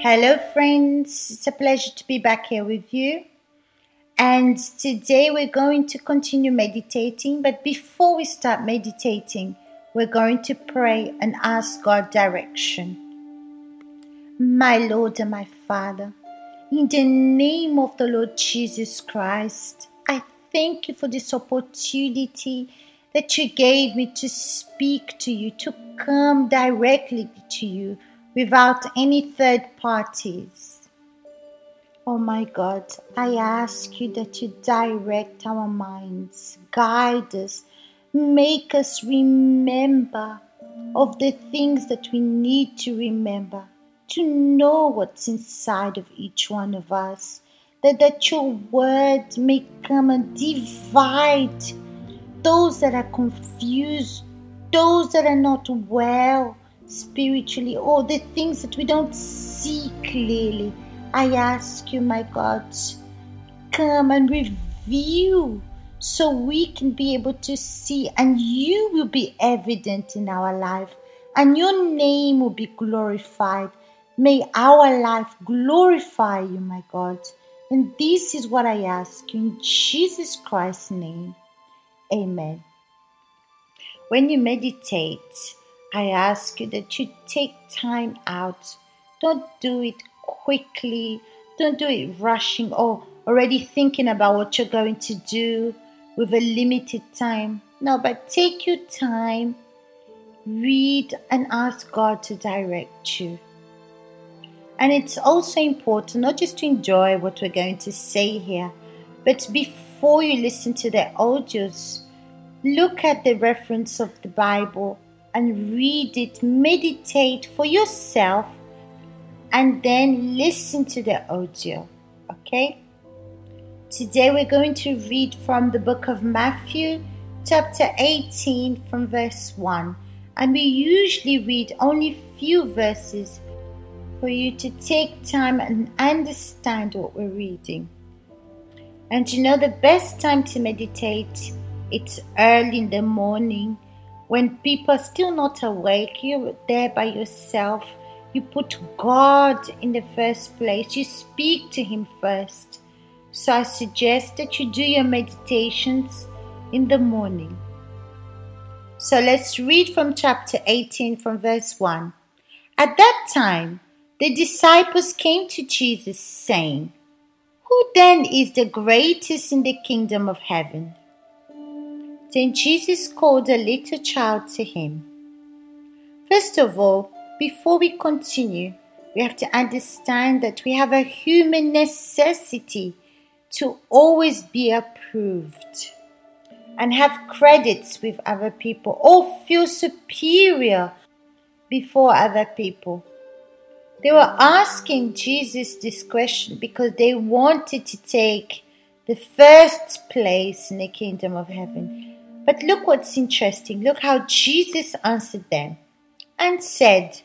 Hello, friends. It's a pleasure to be back here with you. And today we're going to continue meditating. But before we start meditating, we're going to pray and ask God direction. My Lord and my Father, in the name of the Lord Jesus Christ, I thank you for this opportunity that you gave me to speak to you, to come directly to you without any third parties. Oh my God, I ask you that you direct our minds, guide us, make us remember of the things that we need to remember, to know what's inside of each one of us, that, that your word may come and divide those that are confused, those that are not well spiritually, or the things that we don't see clearly. I ask you, my God, come and reveal so we can be able to see, and you will be evident in our life, and your name will be glorified. May our life glorify you, my God. And this is what I ask you in Jesus Christ's name. Amen. When you meditate, I ask you that you take time out. Don't do it quickly. Don't do it rushing or already thinking about what you're going to do with a limited time. No, but take your time, read, and ask God to direct you. And it's also important not just to enjoy what we're going to say here, but before you listen to the audios, look at the reference of the Bible and read it, meditate for yourself, and then listen to the audio. Okay? Today we're going to read from the book of Matthew, chapter 18, from verse 1. And we usually read only few verses for you to take time and understand what we're reading. And you know, the best time to meditate, it's early in the morning when people are still not awake. You're there by yourself. You put God in the first place. You speak to Him first. So I suggest that you do your meditations in the morning. So let's read from chapter 18 from verse 1. At that time, the disciples came to Jesus, saying, Who then is the greatest in the kingdom of heaven? Then Jesus called a little child to him. First of all, before we continue, we have to understand that we have a human necessity to always be approved and have credits with other people or feel superior before other people. They were asking Jesus this question because they wanted to take the first place in the kingdom of heaven. But look what's interesting. Look how Jesus answered them and said,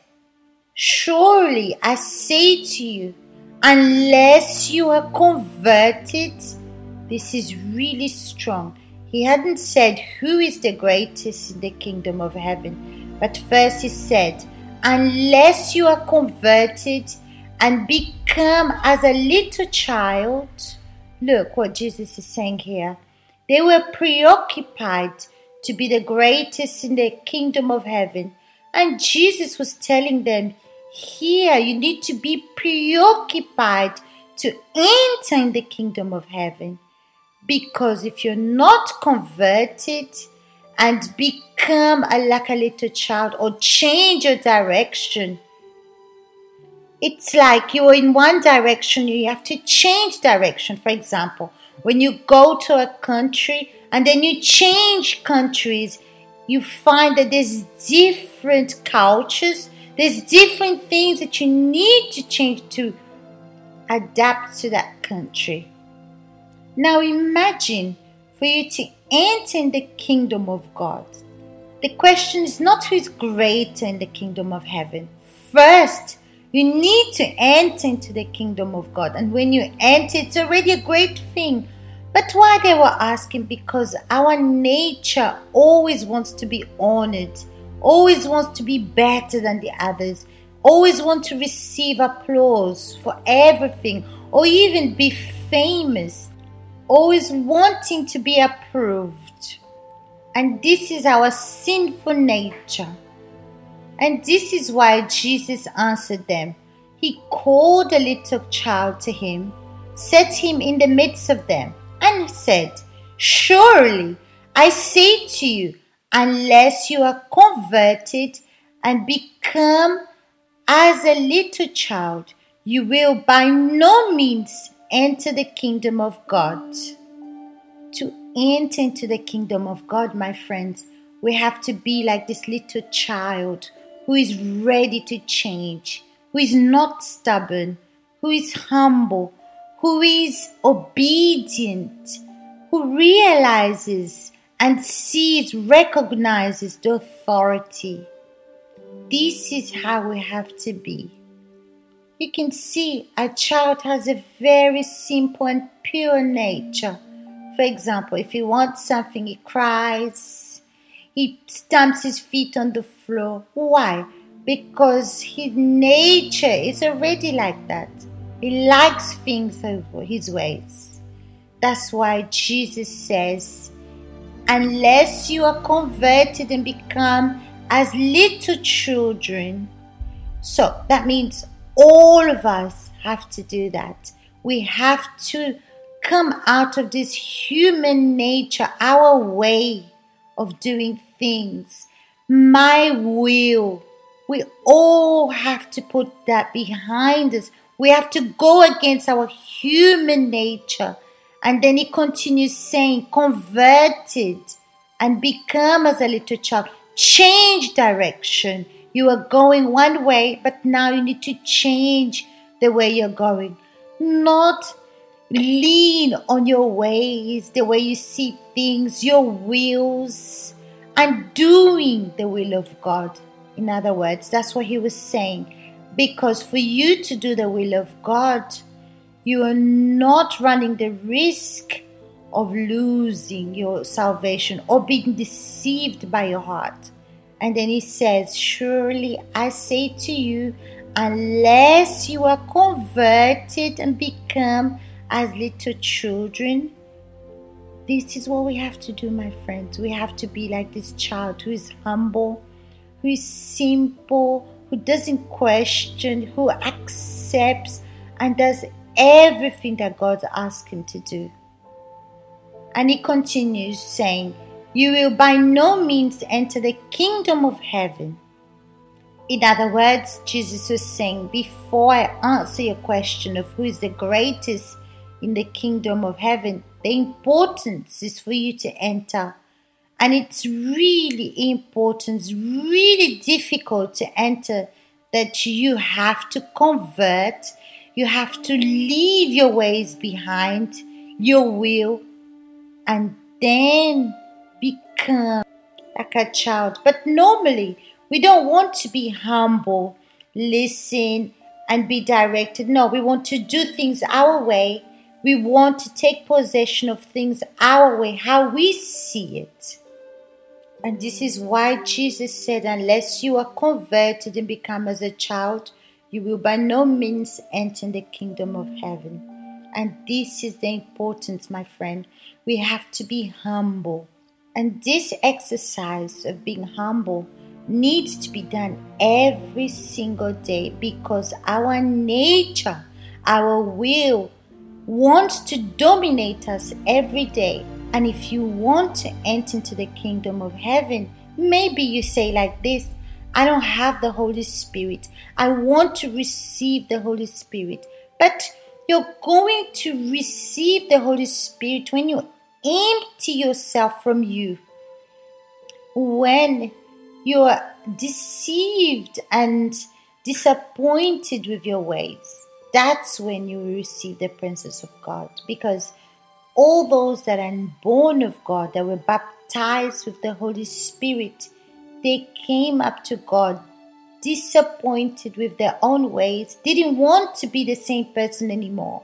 Surely I say to you, unless you are converted, this is really strong. He hadn't said who is the greatest in the kingdom of heaven, but first he said, unless you are converted and become as a little child. Look what Jesus is saying here. They were preoccupied to be the greatest in the kingdom of heaven. And Jesus was telling them, here you need to be preoccupied to enter in the kingdom of heaven. Because if you're not converted, and become a, like a little child or change your direction. It's like you're in one direction, you have to change direction. For example, when you go to a country and then you change countries, you find that there's different cultures, there's different things that you need to change to adapt to that country. Now imagine for you to enter in the kingdom of God. The question is not who is greater in the kingdom of heaven. First, you need to enter into the kingdom of God. And when you enter, it's already a great thing. But why they were asking? Because our nature always wants to be honored, always wants to be better than the others. always want to receive applause for everything or even be famous, always wanting to be approved. And this is our sinful nature. And this is why Jesus answered them. He called a little child to him, set him in the midst of them, and said, Surely I say to you, unless you are converted and become as a little child, you will by no means enter the kingdom of God. To enter into the kingdom of God, my friends, we have to be like this little child who is ready to change, who is not stubborn, who is humble, who is obedient, who realizes and sees, recognizes the authority. This is how we have to be. You can see a child has a very simple and pure nature. For example, if he wants something, he cries, he stamps his feet on the floor. Why? Because his nature is already like that. He likes things his ways. That's why Jesus says, unless you are converted and become as little children. So that means all of us have to do that. We have to come out of this human nature, our way of doing things, my will. We all have to put that behind us. We have to go against our human nature. And then he continues saying, converted and become as a little child. Change direction. You are going one way, but now you need to change the way you're going. Not lean on your ways, the way you see things, your wills, and doing the will of God. In other words, that's what he was saying. Because for you to do the will of God, you are not running the risk of losing your salvation or being deceived by your heart. And then he says, Surely I say to you, unless you are converted and become as little children, this is what we have to do, my friends. We have to be like this child who is humble, who is simple, who doesn't question, who accepts and does everything that God asks him to do. And he continues saying, You will by no means enter the kingdom of heaven. In other words, Jesus was saying, Before I answer your question of who is the greatest in the kingdom of heaven, the importance is for you to enter. And it's really important, really difficult to enter that you have to convert, you have to leave your ways behind, your will, and then become like a child. But normally, we don't want to be humble, listen, and be directed. No, we want to do things our way. We want to take possession of things our way, how we see it. And this is why Jesus said, Unless you are converted and become as a child, you will by no means enter the kingdom of heaven. And this is the importance, my friend. We have to be humble. And this exercise of being humble needs to be done every single day because our nature, our will, wants to dominate us every day. And if you want to enter into the kingdom of heaven, maybe you say like this I don't have the Holy Spirit. I want to receive the Holy Spirit. But you're going to receive the Holy Spirit when you empty yourself from you. When you are deceived and disappointed with your ways, that's when you receive the presence of God. Because all those that are born of God, that were baptized with the Holy Spirit, they came up to God disappointed with their own ways, didn't want to be the same person anymore.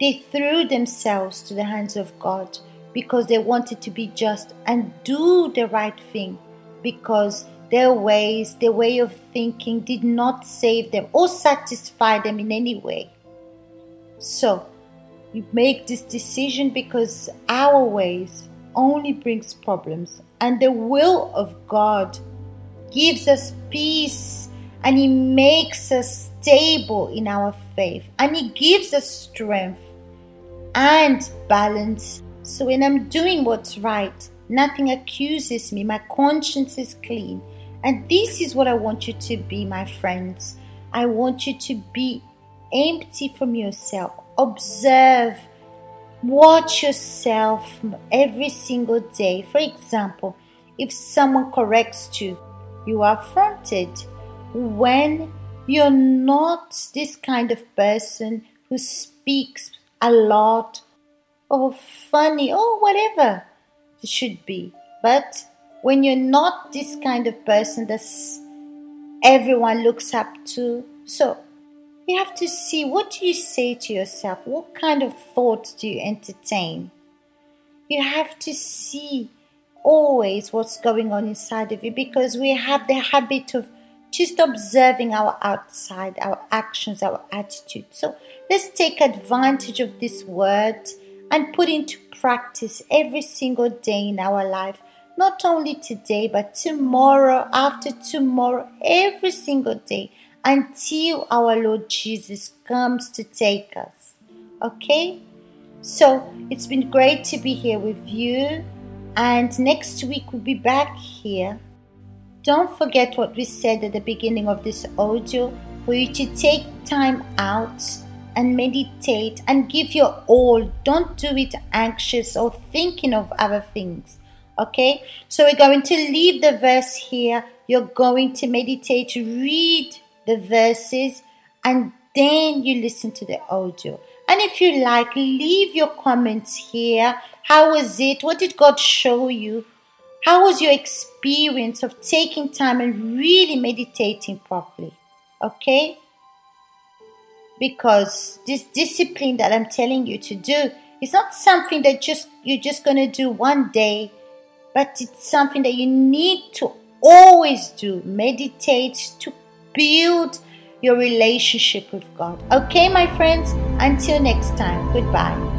They threw themselves to the hands of God because they wanted to be just and do the right thing because their ways, their way of thinking did not save them or satisfy them in any way. So, we make this decision because our ways only brings problems and the will of God gives us peace and he makes us stable in our faith and he gives us strength and balance so when i'm doing what's right nothing accuses me my conscience is clean and this is what I want you to be, my friends. I want you to be empty from yourself. Observe, watch yourself every single day. For example, if someone corrects you, you are affronted. When you're not this kind of person who speaks a lot or funny or whatever it should be, but when you're not this kind of person that everyone looks up to. So you have to see what do you say to yourself? What kind of thoughts do you entertain? You have to see always what's going on inside of you because we have the habit of just observing our outside, our actions, our attitude. So let's take advantage of this word and put into practice every single day in our life not only today, but tomorrow, after tomorrow, every single day until our Lord Jesus comes to take us. Okay? So it's been great to be here with you, and next week we'll be back here. Don't forget what we said at the beginning of this audio for you to take time out and meditate and give your all. Don't do it anxious or thinking of other things. Okay, so we're going to leave the verse here. You're going to meditate, read the verses, and then you listen to the audio. And if you like, leave your comments here. How was it? What did God show you? How was your experience of taking time and really meditating properly? Okay? Because this discipline that I'm telling you to do is not something that just you're just going to do one day but it's something that you need to always do. Meditate to build your relationship with God. Okay, my friends, until next time, goodbye.